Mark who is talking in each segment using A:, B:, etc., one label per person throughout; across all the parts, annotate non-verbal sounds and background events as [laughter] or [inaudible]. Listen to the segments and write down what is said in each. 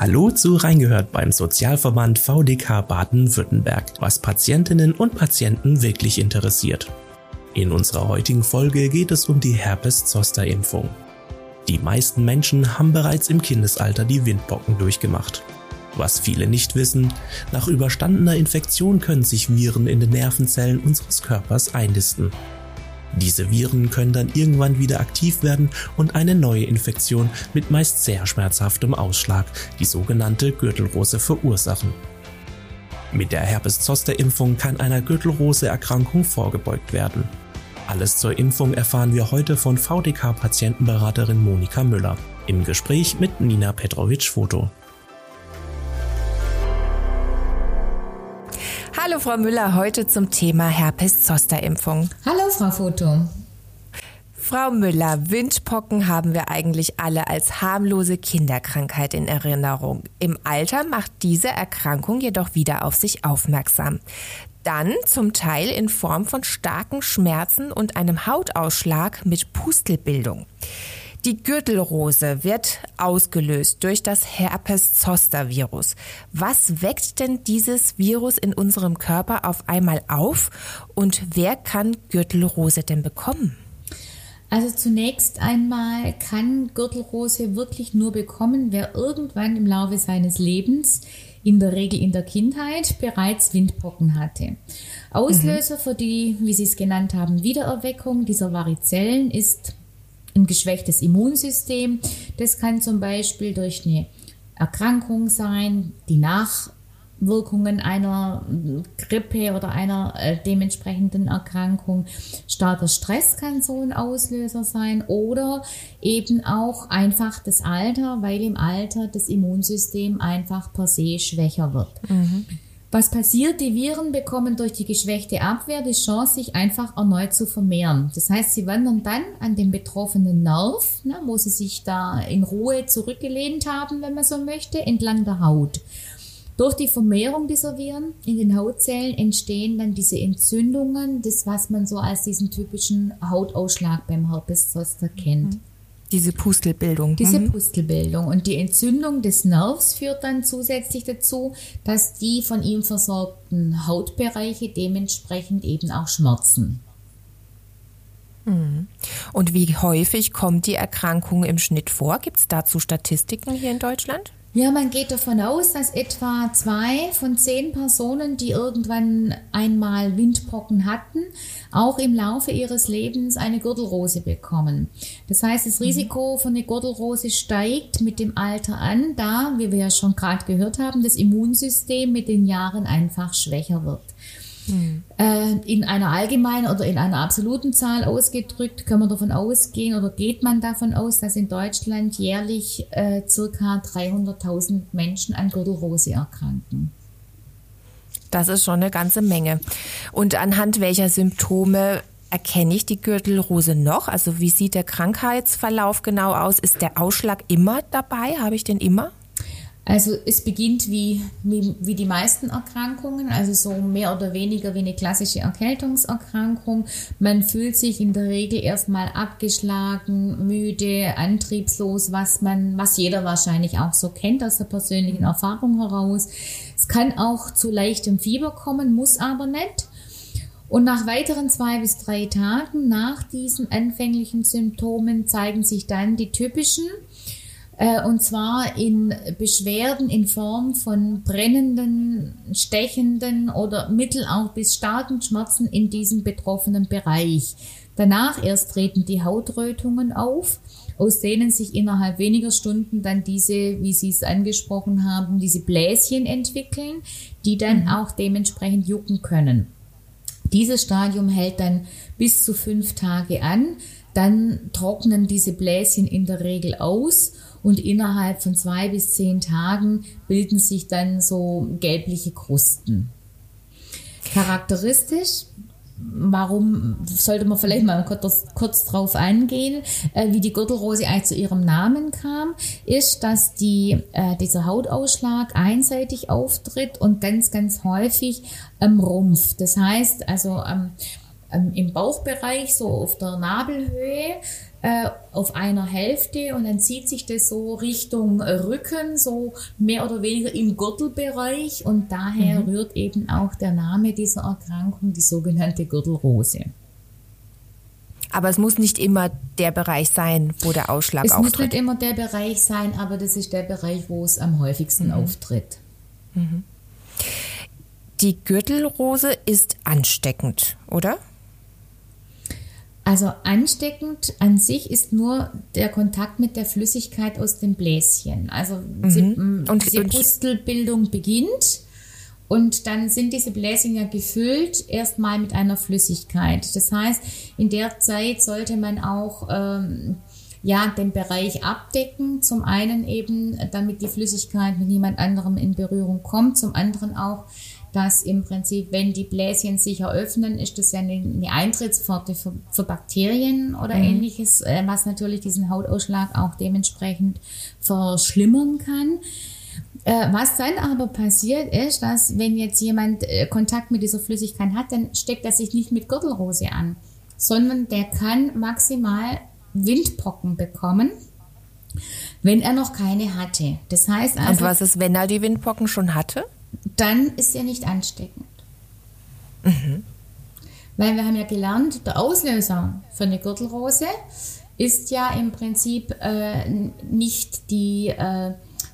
A: Hallo zu Reingehört beim Sozialverband VDK Baden-Württemberg, was Patientinnen und Patienten wirklich interessiert. In unserer heutigen Folge geht es um die Herpes-Zoster-Impfung. Die meisten Menschen haben bereits im Kindesalter die Windpocken durchgemacht. Was viele nicht wissen, nach überstandener Infektion können sich Viren in den Nervenzellen unseres Körpers einnisten. Diese Viren können dann irgendwann wieder aktiv werden und eine neue Infektion mit meist sehr schmerzhaftem Ausschlag, die sogenannte Gürtelrose, verursachen. Mit der Herpes-Zoster-Impfung kann einer Gürtelrose-Erkrankung vorgebeugt werden. Alles zur Impfung erfahren wir heute von VDK-Patientenberaterin Monika Müller im Gespräch mit Nina Petrovic-Foto.
B: Hallo Frau Müller, heute zum Thema Herpes-Zoster-Impfung.
C: Hallo Frau Foto.
B: Frau Müller, Windpocken haben wir eigentlich alle als harmlose Kinderkrankheit in Erinnerung. Im Alter macht diese Erkrankung jedoch wieder auf sich aufmerksam. Dann zum Teil in Form von starken Schmerzen und einem Hautausschlag mit Pustelbildung. Die Gürtelrose wird ausgelöst durch das Herpes-Zoster-Virus. Was weckt denn dieses Virus in unserem Körper auf einmal auf und wer kann Gürtelrose denn bekommen?
C: Also zunächst einmal kann Gürtelrose wirklich nur bekommen, wer irgendwann im Laufe seines Lebens, in der Regel in der Kindheit, bereits Windpocken hatte. Auslöser mhm. für die, wie Sie es genannt haben, Wiedererweckung dieser Varizellen ist ein geschwächtes Immunsystem. Das kann zum Beispiel durch eine Erkrankung sein, die Nachwirkungen einer Grippe oder einer äh, dementsprechenden Erkrankung. Starker Stress kann so ein Auslöser sein oder eben auch einfach das Alter, weil im Alter das Immunsystem einfach per se schwächer wird. Mhm. Was passiert? Die Viren bekommen durch die geschwächte Abwehr die Chance, sich einfach erneut zu vermehren. Das heißt, sie wandern dann an den betroffenen Nerv, ne, wo sie sich da in Ruhe zurückgelehnt haben, wenn man so möchte, entlang der Haut. Durch die Vermehrung dieser Viren in den Hautzellen entstehen dann diese Entzündungen, das was man so als diesen typischen Hautausschlag beim Herpes Zoster kennt. Mhm.
B: Diese Pustelbildung.
C: Diese mhm. Pustelbildung. Und die Entzündung des Nervs führt dann zusätzlich dazu, dass die von ihm versorgten Hautbereiche dementsprechend eben auch schmerzen.
B: Mhm. Und wie häufig kommt die Erkrankung im Schnitt vor? Gibt es dazu Statistiken hier in Deutschland?
C: Ja, man geht davon aus, dass etwa zwei von zehn Personen, die irgendwann einmal Windpocken hatten, auch im Laufe ihres Lebens eine Gürtelrose bekommen. Das heißt, das mhm. Risiko für eine Gürtelrose steigt mit dem Alter an, da, wie wir ja schon gerade gehört haben, das Immunsystem mit den Jahren einfach schwächer wird. Mhm. in einer allgemeinen oder in einer absoluten Zahl ausgedrückt, kann man davon ausgehen oder geht man davon aus, dass in Deutschland jährlich äh, circa 300.000 Menschen an Gürtelrose erkranken.
B: Das ist schon eine ganze Menge. Und anhand welcher Symptome erkenne ich die Gürtelrose noch? Also wie sieht der Krankheitsverlauf genau aus? Ist der Ausschlag immer dabei? Habe ich den immer?
C: Also es beginnt wie, wie, wie, die meisten Erkrankungen, also so mehr oder weniger wie eine klassische Erkältungserkrankung. Man fühlt sich in der Regel erstmal abgeschlagen, müde, antriebslos, was man, was jeder wahrscheinlich auch so kennt aus der persönlichen Erfahrung heraus. Es kann auch zu leichtem Fieber kommen, muss aber nicht. Und nach weiteren zwei bis drei Tagen nach diesen anfänglichen Symptomen zeigen sich dann die typischen äh, und zwar in Beschwerden in Form von brennenden, stechenden oder mittel auch bis starken Schmerzen in diesem betroffenen Bereich. Danach erst treten die Hautrötungen auf, aus denen sich innerhalb weniger Stunden dann diese, wie Sie es angesprochen haben, diese Bläschen entwickeln, die dann mhm. auch dementsprechend jucken können. Dieses Stadium hält dann bis zu fünf Tage an. Dann trocknen diese Bläschen in der Regel aus und innerhalb von zwei bis zehn Tagen bilden sich dann so gelbliche Krusten. Charakteristisch warum sollte man vielleicht mal kurz, kurz drauf eingehen, äh, wie die Gürtelrose eigentlich zu ihrem Namen kam, ist, dass die, äh, dieser Hautausschlag einseitig auftritt und ganz, ganz häufig am Rumpf. Das heißt, also ähm, ähm, im Bauchbereich, so auf der Nabelhöhe, äh, auf einer Hälfte und dann zieht sich das so Richtung Rücken, so mehr oder weniger im Gürtelbereich und daher mhm. rührt eben auch der Name dieser Erkrankung, die sogenannte Gürtelrose.
B: Aber es muss nicht immer der Bereich sein, wo der Ausschlag
C: es
B: auftritt.
C: Es muss nicht immer der Bereich sein, aber das ist der Bereich, wo es am häufigsten mhm. auftritt. Mhm.
B: Die Gürtelrose ist ansteckend, oder?
C: Also ansteckend an sich ist nur der Kontakt mit der Flüssigkeit aus dem Bläschen. Also mhm. sie, und, diese und, Pustelbildung beginnt und dann sind diese Bläschen ja gefüllt erstmal mit einer Flüssigkeit. Das heißt, in der Zeit sollte man auch ähm, ja, den Bereich abdecken. Zum einen eben, damit die Flüssigkeit mit niemand anderem in Berührung kommt. Zum anderen auch, dass im Prinzip, wenn die Bläschen sich eröffnen, ist das ja eine, eine Eintrittspforte für, für, Bakterien oder mhm. ähnliches, äh, was natürlich diesen Hautausschlag auch dementsprechend verschlimmern kann. Äh, was dann aber passiert ist, dass wenn jetzt jemand äh, Kontakt mit dieser Flüssigkeit hat, dann steckt er sich nicht mit Gürtelrose an, sondern der kann maximal Windpocken bekommen, wenn er noch keine hatte. Das heißt
B: also. Und was ist, wenn er die Windpocken schon hatte?
C: Dann ist er nicht ansteckend. Mhm. Weil wir haben ja gelernt, der Auslöser für eine Gürtelrose ist ja im Prinzip äh, nicht die, äh,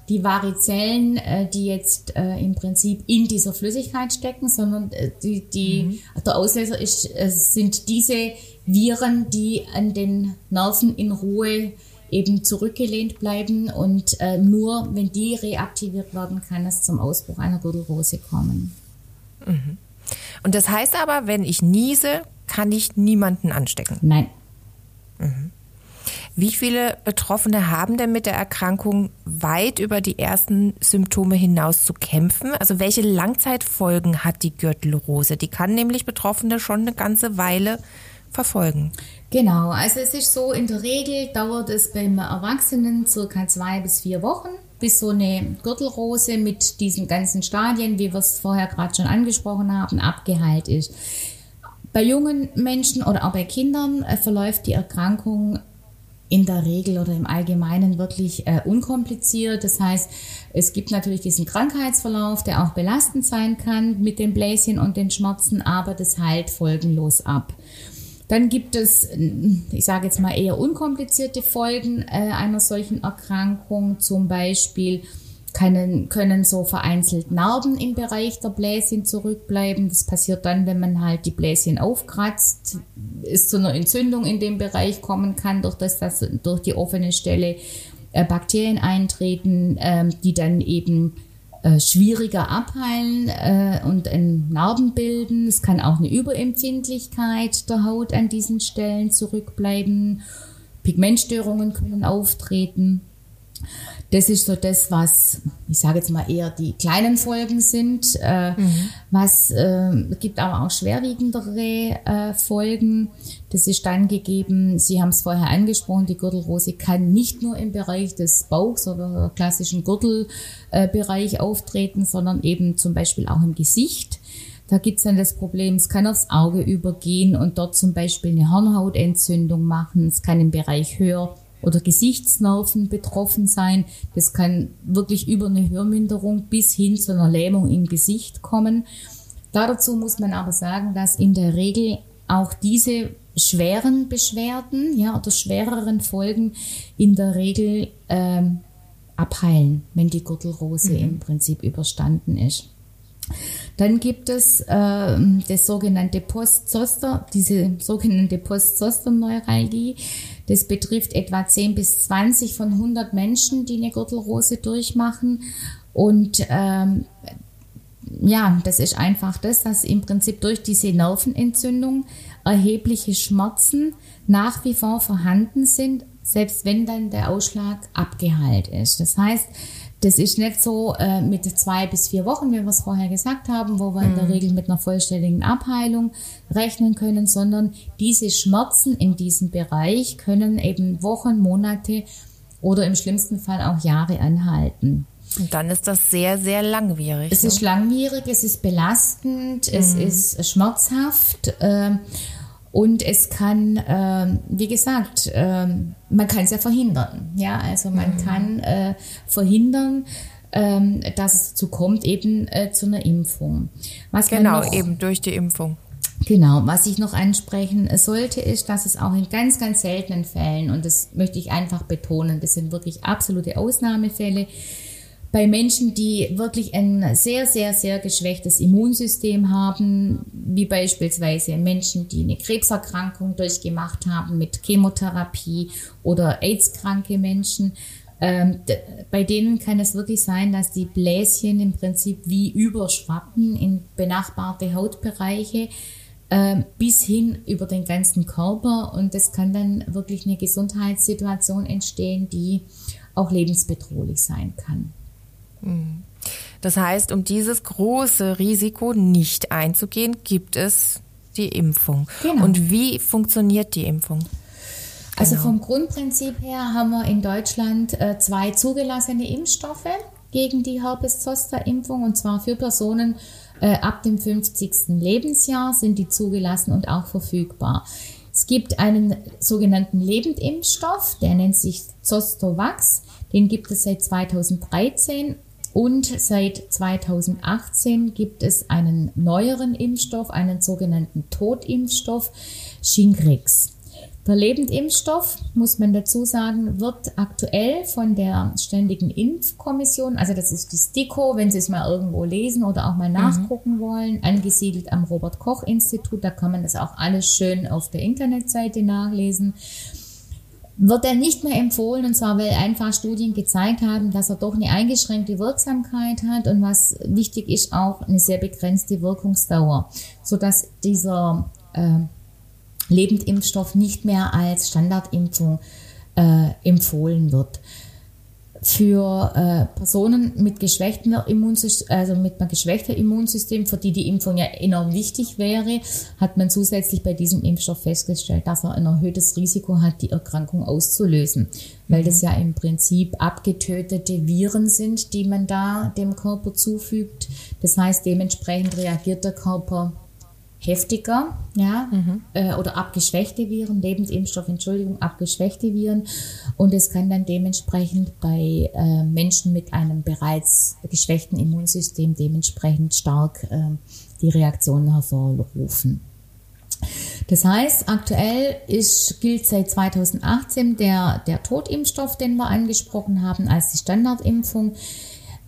C: die Varizellen, äh, die jetzt äh, im Prinzip in dieser Flüssigkeit stecken, sondern äh, die, die, mhm. der Auslöser ist, äh, sind diese Viren, die an den Nerven in Ruhe eben zurückgelehnt bleiben und äh, nur wenn die reaktiviert werden, kann es zum Ausbruch einer Gürtelrose kommen.
B: Mhm. Und das heißt aber, wenn ich niese, kann ich niemanden anstecken?
C: Nein.
B: Mhm. Wie viele Betroffene haben denn mit der Erkrankung weit über die ersten Symptome hinaus zu kämpfen? Also welche Langzeitfolgen hat die Gürtelrose? Die kann nämlich Betroffene schon eine ganze Weile verfolgen.
C: Genau, also es ist so, in der Regel dauert es beim Erwachsenen circa zwei bis vier Wochen, bis so eine Gürtelrose mit diesen ganzen Stadien, wie wir es vorher gerade schon angesprochen haben, abgeheilt ist. Bei jungen Menschen oder auch bei Kindern äh, verläuft die Erkrankung in der Regel oder im Allgemeinen wirklich äh, unkompliziert. Das heißt, es gibt natürlich diesen Krankheitsverlauf, der auch belastend sein kann mit den Bläschen und den Schmerzen, aber das heilt folgenlos ab. Dann gibt es, ich sage jetzt mal eher unkomplizierte Folgen äh, einer solchen Erkrankung, zum Beispiel können, können so vereinzelt Narben im Bereich der Bläschen zurückbleiben. Das passiert dann, wenn man halt die Bläschen aufkratzt, es zu einer Entzündung in dem Bereich kommen kann, durch das, dass durch die offene Stelle äh, Bakterien eintreten, äh, die dann eben äh, schwieriger abheilen äh, und Narben bilden. Es kann auch eine Überempfindlichkeit der Haut an diesen Stellen zurückbleiben. Pigmentstörungen können auftreten. Das ist so das, was ich sage jetzt mal eher die kleinen Folgen sind. Äh, mhm. Was äh, gibt aber auch schwerwiegendere äh, Folgen. Das ist dann gegeben. Sie haben es vorher angesprochen. Die Gürtelrose kann nicht nur im Bereich des Bauchs oder klassischen Gürtelbereich auftreten, sondern eben zum Beispiel auch im Gesicht. Da gibt's dann das Problem, es kann aufs Auge übergehen und dort zum Beispiel eine Hornhautentzündung machen. Es kann im Bereich Hör oder Gesichtsnerven betroffen sein. Das kann wirklich über eine Hörminderung bis hin zu einer Lähmung im Gesicht kommen. Dazu muss man aber sagen, dass in der Regel auch diese schweren Beschwerden ja, oder schwereren Folgen in der Regel ähm, abheilen, wenn die Gürtelrose mhm. im Prinzip überstanden ist. Dann gibt es äh, das sogenannte Post-Zoster, diese sogenannte Post-Zoster-Neuralgie. Das betrifft etwa 10 bis 20 von 100 Menschen, die eine Gürtelrose durchmachen. Und ähm, ja, das ist einfach das, dass im Prinzip durch diese Nervenentzündung erhebliche Schmerzen nach wie vor vorhanden sind, selbst wenn dann der Ausschlag abgeheilt ist. Das heißt, das ist nicht so äh, mit zwei bis vier Wochen, wie wir es vorher gesagt haben, wo wir mhm. in der mhm. Regel mit einer vollständigen Abheilung rechnen können, sondern diese Schmerzen in diesem Bereich können eben Wochen, Monate oder im schlimmsten Fall auch Jahre anhalten.
B: Und dann ist das sehr, sehr langwierig.
C: Es ne? ist langwierig, es ist belastend, mhm. es ist schmerzhaft. Äh, Und es kann, äh, wie gesagt, äh, man kann es ja verhindern. Ja, also man mhm. kann äh, verhindern, ähm, dass es dazu kommt, eben äh, zu einer Impfung.
B: Was genau, noch, eben durch die Impfung.
C: Genau, was ich noch ansprechen sollte, ist, dass es auch in ganz, ganz seltenen Fällen, und das möchte ich einfach betonen, das sind wirklich absolute Ausnahmefälle, bei Menschen, die wirklich ein sehr, sehr, sehr geschwächtes Immunsystem haben, wie beispielsweise Menschen, die eine Krebserkrankung durchgemacht haben mit Chemotherapie oder AIDS-kranke Menschen, ähm, bei denen kann es wirklich sein, dass die Bläschen im Prinzip wie überschwappen in benachbarte Hautbereiche äh, bis hin über den ganzen Körper und es kann dann wirklich eine Gesundheitssituation entstehen, die auch lebensbedrohlich sein kann.
B: Das heißt, um dieses große Risiko nicht einzugehen, gibt es die Impfung. Genau. Und wie funktioniert die Impfung?
C: Also genau. vom Grundprinzip her haben wir in Deutschland äh, zwei zugelassene Impfstoffe gegen die Herpes-Zoster-Impfung und zwar für Personen äh, ab dem 50. Lebensjahr sind die zugelassen und auch verfügbar. Es gibt einen sogenannten Lebendimpfstoff, der nennt sich Zostovax. Den gibt es seit 2013 und seit 2018 gibt es einen neueren Impfstoff, einen sogenannten Totimpfstoff, Shingrix. Der Lebendimpfstoff, muss man dazu sagen, wird aktuell von der Ständigen Impfkommission, also das ist die STIKO, wenn Sie es mal irgendwo lesen oder auch mal mhm. nachgucken mhm. wollen, angesiedelt am Robert Koch Institut, da kann man das auch alles schön auf der Internetseite nachlesen wird er nicht mehr empfohlen und zwar, weil einfach Studien gezeigt haben, dass er doch eine eingeschränkte Wirksamkeit hat und was wichtig ist, auch eine sehr begrenzte Wirkungsdauer, sodass dieser äh, Lebendimpfstoff nicht mehr als Standardimpfung äh, empfohlen wird. Für äh, Personen mit geschwächtem Immunsystem, also mit einem geschwächten Immunsystem, für die die Impfung ja enorm wichtig wäre, hat man zusätzlich bei diesem Impfstoff festgestellt, dass er ein erhöhtes Risiko hat, die Erkrankung auszulösen, weil das ja im Prinzip abgetötete Viren sind, die man da dem Körper zufügt. Das heißt, dementsprechend reagiert der Körper heftiger, ja, mhm. äh, oder abgeschwächte Viren, Lebensimpfstoff, Entschuldigung, abgeschwächte Viren. Und es kann dann dementsprechend bei äh, Menschen mit einem bereits geschwächten Immunsystem dementsprechend stark äh, die Reaktionen hervorrufen. Das heißt, aktuell ist, gilt seit 2018 der, der Totimpfstoff, den wir angesprochen haben, als die Standardimpfung.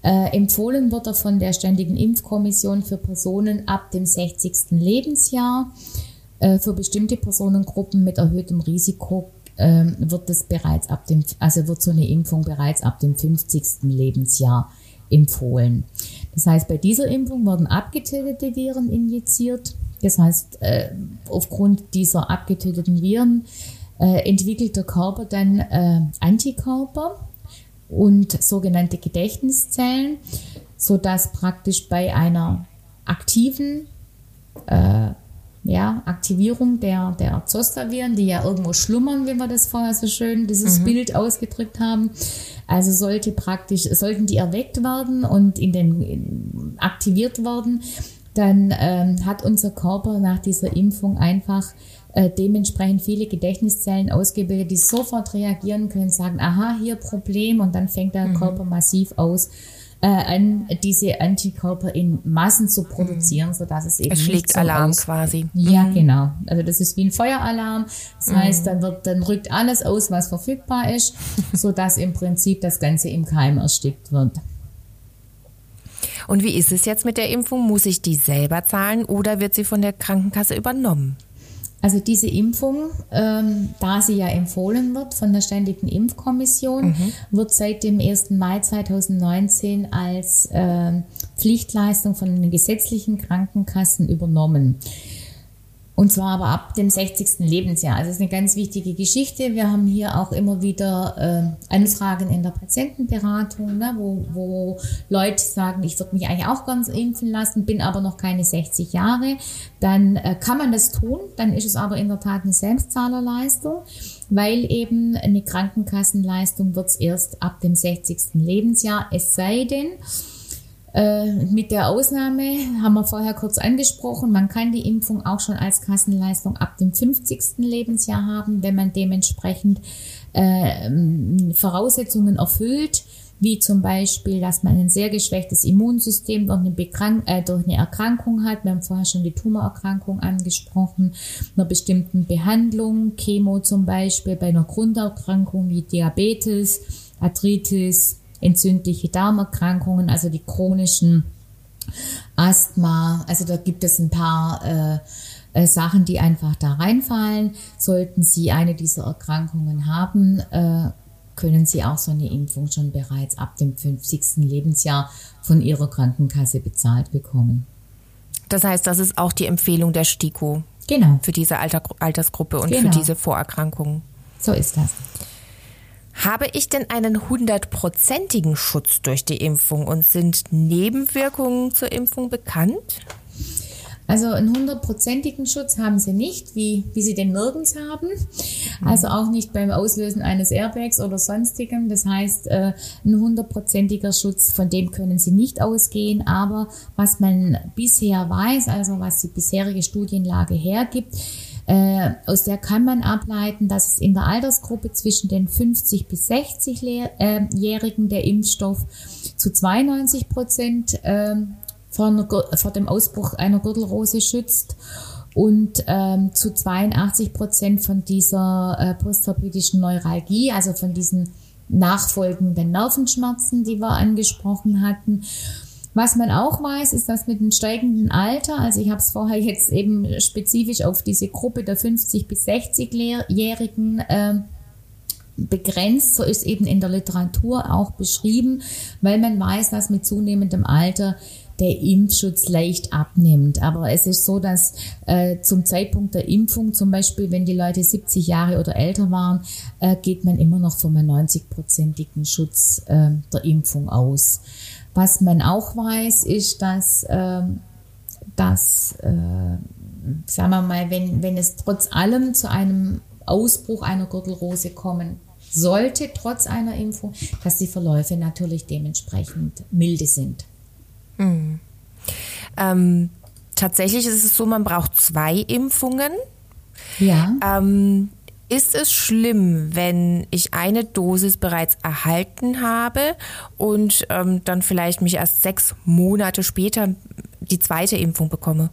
C: Äh, empfohlen wird er von der Ständigen Impfkommission für Personen ab dem 60. Lebensjahr. Äh, für bestimmte Personengruppen mit erhöhtem Risiko äh, wird es bereits ab dem, also wird so eine Impfung bereits ab dem 50. Lebensjahr empfohlen. Das heißt, bei dieser Impfung werden abgetötete Viren injiziert. Das heißt, äh, aufgrund dieser abgetöteten Viren äh, entwickelt der Körper dann äh, Antikörper und sogenannte Gedächtniszellen, so dass praktisch bei einer aktiven äh, ja, Aktivierung der, der Zosterviren, die ja irgendwo schlummern, wie wir das vorher so schön dieses mhm. Bild ausgedrückt haben. Also sollte praktisch, sollten die erweckt werden und in den in, aktiviert werden, dann ähm, hat unser Körper nach dieser Impfung einfach äh, dementsprechend viele Gedächtniszellen ausgebildet, die sofort reagieren können, sagen, aha, hier Problem und dann fängt der mhm. Körper massiv aus äh, an, diese Antikörper in Massen zu produzieren, mhm. sodass es eben
B: es schlägt so Alarm aus. quasi.
C: Ja, mhm. genau. Also das ist wie ein Feueralarm. Das mhm. heißt, dann wird, dann rückt alles aus, was verfügbar ist, [laughs] sodass im Prinzip das Ganze im Keim erstickt wird.
B: Und wie ist es jetzt mit der Impfung? Muss ich die selber zahlen oder wird sie von der Krankenkasse übernommen?
C: Also diese Impfung, ähm, da sie ja empfohlen wird von der Ständigen Impfkommission, mhm. wird seit dem 1. Mai 2019 als äh, Pflichtleistung von den gesetzlichen Krankenkassen übernommen. Und zwar aber ab dem 60. Lebensjahr. Also das ist eine ganz wichtige Geschichte. Wir haben hier auch immer wieder äh, Anfragen in der Patientenberatung, ne, wo, wo Leute sagen, ich würde mich eigentlich auch ganz impfen lassen, bin aber noch keine 60 Jahre. Dann äh, kann man das tun. Dann ist es aber in der Tat eine Selbstzahlerleistung, weil eben eine Krankenkassenleistung wird es erst ab dem 60. Lebensjahr. Es sei denn, Äh, mit der Ausnahme haben wir vorher kurz angesprochen, man kann die Impfung auch schon als Kassenleistung ab dem 50. Lebensjahr haben, wenn man dementsprechend äh, Voraussetzungen erfüllt, wie zum Beispiel, dass man ein sehr geschwächtes Immunsystem durch eine, Bekrank äh, durch eine Erkrankung hat. Wir haben vorher schon die Tumorerkrankung angesprochen, einer bestimmten Behandlung, Chemo zum Beispiel, bei einer Grunderkrankung wie Diabetes, Arthritis, entzündliche Darmerkrankungen, also die chronischen Asthma. Also da gibt es ein paar äh, äh, Sachen, die einfach da reinfallen. Sollten Sie eine dieser Erkrankungen haben, äh, können Sie auch so eine Impfung schon bereits ab dem 50. Lebensjahr von Ihrer Krankenkasse bezahlt bekommen.
B: Das heißt, das ist auch die Empfehlung der STIKO.
C: Genau.
B: Für diese Alter, Altersgruppe und
C: genau.
B: für diese Vorerkrankungen.
C: So ist das.
B: Habe ich denn einen hundertprozentigen Schutz durch die Impfung und sind Nebenwirkungen zur Impfung bekannt?
C: Also einen hundertprozentigen Schutz haben sie nicht, wie, wie sie den nirgends haben. Also auch nicht beim Auslösen eines Airbags oder sonstigem. Das heißt, äh, ein hundertprozentiger Schutz, von dem können sie nicht ausgehen. Aber was man bisher weiß, also was die bisherige Studienlage hergibt, äh, aus der kann man ableiten, dass es in der Altersgruppe zwischen den 50 bis 60-Jährigen äh, der Impfstoff zu 92 Prozent äh, vor, vor dem Ausbruch einer Gürtelrose schützt und ähm, zu 82 Prozent von dieser äh, postherpetischen Neuralgie, also von diesen nachfolgenden Nervenschmerzen, die wir angesprochen hatten. Was man auch weiß, ist, dass mit dem steigenden Alter, also ich habe es vorher jetzt eben spezifisch auf diese Gruppe der 50 bis 60-Jährigen äh, begrenzt, so ist eben in der Literatur auch beschrieben, weil man weiß, dass mit zunehmendem Alter der Impfschutz leicht abnimmt. Aber es ist so, dass äh, zum Zeitpunkt der Impfung, zum Beispiel wenn die Leute 70 Jahre oder älter waren, äh, geht man immer noch vom 90-prozentigen Schutz äh, der Impfung aus. Was man auch weiß, ist, dass, äh, dass äh, sagen wir mal, wenn, wenn es trotz allem zu einem Ausbruch einer Gürtelrose kommen sollte, trotz einer Impfung, dass die Verläufe natürlich dementsprechend milde sind.
B: Mhm. Ähm, tatsächlich ist es so, man braucht zwei Impfungen.
C: Ja.
B: Ähm, ist es schlimm, wenn ich eine Dosis bereits erhalten habe und ähm, dann vielleicht mich erst sechs Monate später die zweite Impfung bekomme?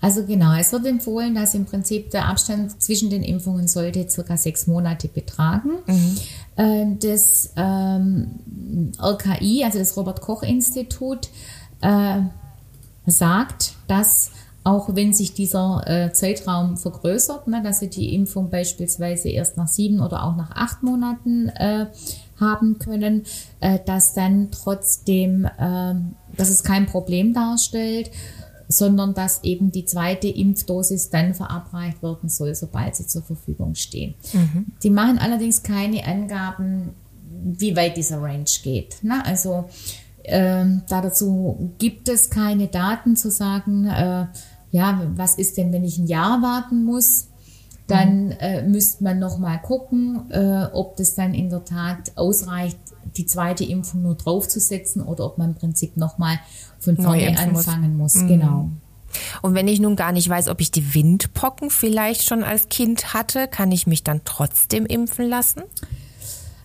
C: Also genau, es wird empfohlen, dass im Prinzip der Abstand zwischen den Impfungen sollte circa sechs Monate betragen. Mhm. Äh, das ähm, RKI, also das Robert Koch Institut, äh, sagt, dass auch wenn sich dieser äh, Zeitraum vergrößert, ne, dass sie die Impfung beispielsweise erst nach sieben oder auch nach acht Monaten äh, haben können, äh, dass dann trotzdem, äh, dass es kein Problem darstellt, sondern dass eben die zweite Impfdosis dann verabreicht werden soll, sobald sie zur Verfügung stehen. Mhm. Die machen allerdings keine Angaben, wie weit dieser Range geht. Ne? Also ähm, dazu gibt es keine Daten zu sagen, äh, ja, was ist denn, wenn ich ein Jahr warten muss? Dann mhm. äh, müsste man nochmal gucken, äh, ob das dann in der Tat ausreicht, die zweite Impfung nur draufzusetzen oder ob man im Prinzip nochmal von vorne anfangen muss. muss. Mhm. Genau.
B: Und wenn ich nun gar nicht weiß, ob ich die Windpocken vielleicht schon als Kind hatte, kann ich mich dann trotzdem impfen lassen?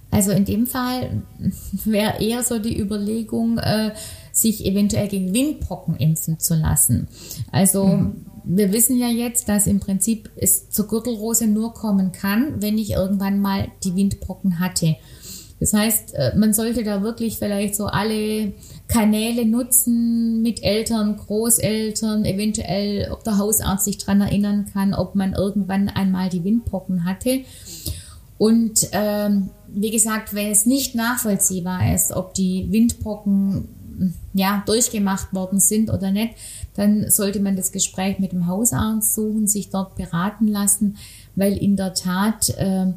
C: Also in dem Fall [laughs] wäre eher so die Überlegung, äh, sich eventuell gegen Windpocken impfen zu lassen. Also mhm. wir wissen ja jetzt, dass im Prinzip es zur Gürtelrose nur kommen kann, wenn ich irgendwann mal die Windpocken hatte. Das heißt, äh, man sollte da wirklich vielleicht so alle Kanäle nutzen mit Eltern, Großeltern, eventuell, ob der Hausarzt sich dran erinnern kann, ob man irgendwann einmal die Windpocken hatte. Und ähm, wie gesagt, wenn es nicht nachvollziehbar ist, ob die Windpocken ja, durchgemacht worden sind oder nicht, dann sollte man das Gespräch mit dem Hausarzt suchen, sich dort beraten lassen, weil in der Tat äh,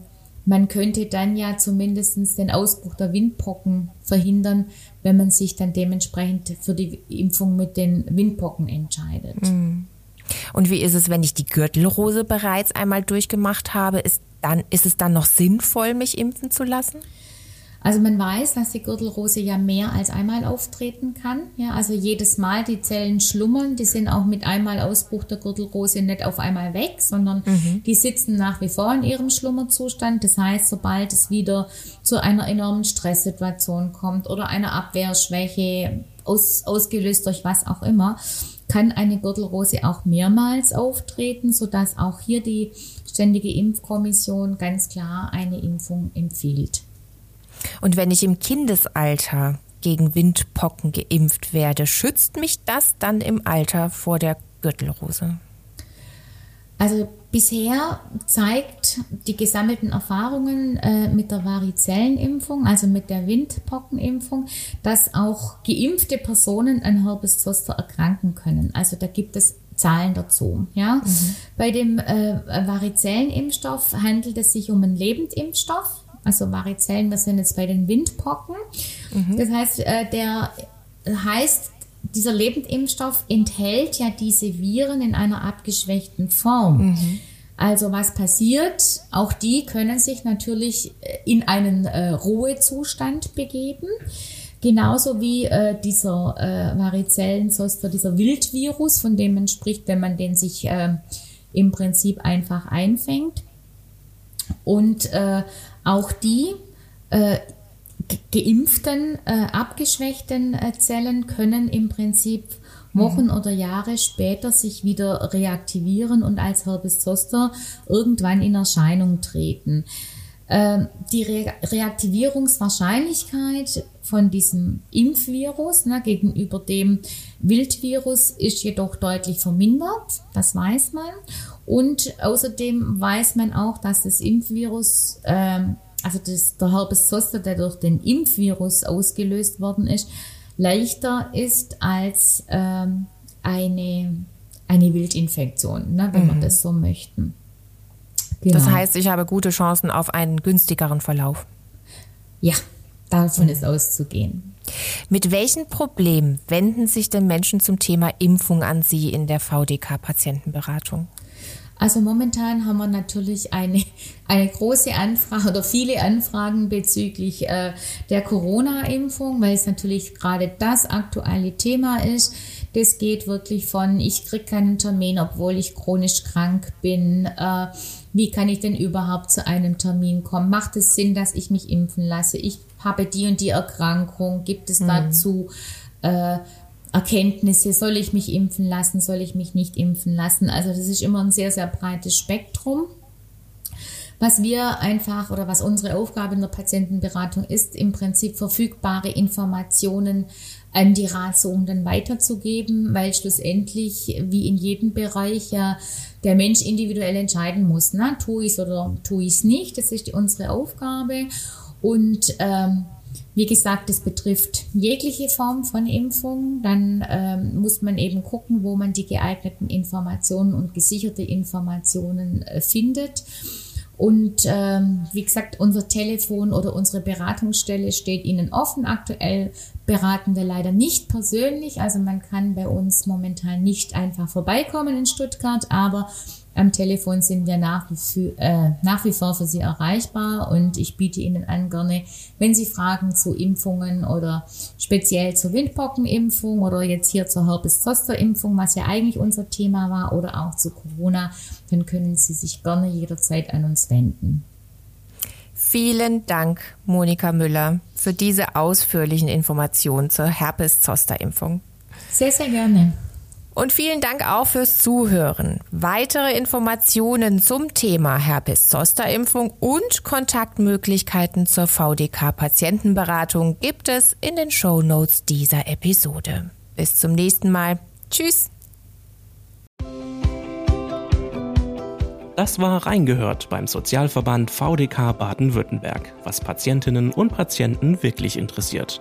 C: man könnte dann ja zumindest den Ausbruch der Windpocken verhindern, wenn man sich dann dementsprechend für die Impfung mit den Windpocken entscheidet.
B: Mhm. Und wie ist es, wenn ich die Gürtelrose bereits einmal durchgemacht habe? Ist, dann, ist es dann noch sinnvoll, mich impfen zu lassen?
C: Also man weiß, dass die Gürtelrose ja mehr als einmal auftreten kann. Ja, also jedes Mal die Zellen schlummern, die sind auch mit einmal Ausbruch der Gürtelrose nicht auf einmal weg, sondern mhm. die sitzen nach wie vor in ihrem Schlummerzustand. Das heißt, sobald es wieder zu einer enormen Stresssituation kommt oder einer Abwehrschwäche, aus, ausgelöst durch was auch immer, kann eine Gürtelrose auch mehrmals auftreten, sodass auch hier die Ständige Impfkommission ganz klar eine Impfung empfiehlt.
B: Und wenn ich im Kindesalter gegen Windpocken geimpft werde, schützt mich das dann im Alter vor der Gürtelrose?
C: Also bisher zeigt die gesammelten Erfahrungen äh, mit der Varizellenimpfung, also mit der Windpockenimpfung, dass auch geimpfte Personen an Herpes Zoster erkranken können. Also da gibt es Zahlen dazu. Ja? Mhm. Bei dem äh, Varizellenimpfstoff handelt es sich um einen Lebendimpfstoff also Varizellen, wir sind jetzt bei den Windpocken. Mhm. Das heißt, äh, der heißt, dieser Lebendimpfstoff enthält ja diese Viren in einer abgeschwächten Form. Mhm. Also was passiert? Auch die können sich natürlich äh, in einen äh, Ruhezustand begeben. Genauso wie äh, dieser äh, Varizellenzoster, dieser Wildvirus, von dem man spricht, wenn man den sich äh, im Prinzip einfach einfängt. Und äh, auch die äh, geimpften, äh, abgeschwächten äh, Zellen können im Prinzip Wochen mhm. oder Jahre später sich wieder reaktivieren und als Herpes zoster irgendwann in Erscheinung treten. Ähm, die Re Reaktivierungswahrscheinlichkeit von diesem Impfvirus ne, gegenüber dem Wildvirus ist jedoch deutlich vermindert, das weiß man. Und außerdem weiß man auch, dass das Impfvirus, ähm, also das, der Herpes Zoster, der durch den Impfvirus ausgelöst worden ist, leichter ist als ähm, eine, eine Wildinfektion, ne, wenn mhm. man das so möchten.
B: Genau. Das heißt, ich habe gute Chancen auf einen günstigeren Verlauf.
C: Ja, davon ist auszugehen.
B: Mit welchen Problemen wenden sich denn Menschen zum Thema Impfung an Sie in der VDK-Patientenberatung?
C: Also momentan haben wir natürlich eine, [laughs] eine große Anfrage oder viele Anfragen bezüglich äh, der Corona-Impfung, weil es natürlich gerade das aktuelle Thema ist. Das geht wirklich von, ich kriege keinen Termin, obwohl ich chronisch krank bin. Äh, wie kann ich denn überhaupt zu einem Termin kommen? Macht es Sinn, dass ich mich impfen lasse? Ich habe die und die Erkrankung. Gibt es mhm. dazu äh, Erkenntnisse? Soll ich mich impfen lassen? Soll ich mich nicht impfen lassen? Also das ist immer ein sehr, sehr breites Spektrum. Was wir einfach oder was unsere Aufgabe in der Patientenberatung ist, im Prinzip verfügbare Informationen an die Ratsuchenden weiterzugeben, weil schlussendlich, wie in jedem Bereich, ja der Mensch individuell entscheiden muss, ne? tue ich es oder tue ich es nicht. Das ist unsere Aufgabe. Und ähm, wie gesagt, das betrifft jegliche Form von Impfung. Dann ähm, muss man eben gucken, wo man die geeigneten Informationen und gesicherte Informationen äh, findet. Und ähm, wie gesagt, unser Telefon oder unsere Beratungsstelle steht Ihnen offen. Aktuell beraten wir leider nicht persönlich. Also man kann bei uns momentan nicht einfach vorbeikommen in Stuttgart, aber am Telefon sind wir nach wie, für, äh, nach wie vor für Sie erreichbar und ich biete Ihnen an gerne, wenn Sie Fragen zu Impfungen oder speziell zur Windpockenimpfung oder jetzt hier zur Herpes-Zoster-Impfung, was ja eigentlich unser Thema war, oder auch zu Corona, dann können Sie sich gerne jederzeit an uns wenden.
B: Vielen Dank, Monika Müller, für diese ausführlichen Informationen zur Herpes-Zoster-Impfung.
C: Sehr, sehr gerne.
B: Und vielen Dank auch fürs Zuhören. Weitere Informationen zum Thema Herpes-Zoster-Impfung und Kontaktmöglichkeiten zur VDK-Patientenberatung gibt es in den Show Notes dieser Episode. Bis zum nächsten Mal. Tschüss.
A: Das war Reingehört beim Sozialverband VDK Baden-Württemberg, was Patientinnen und Patienten wirklich interessiert.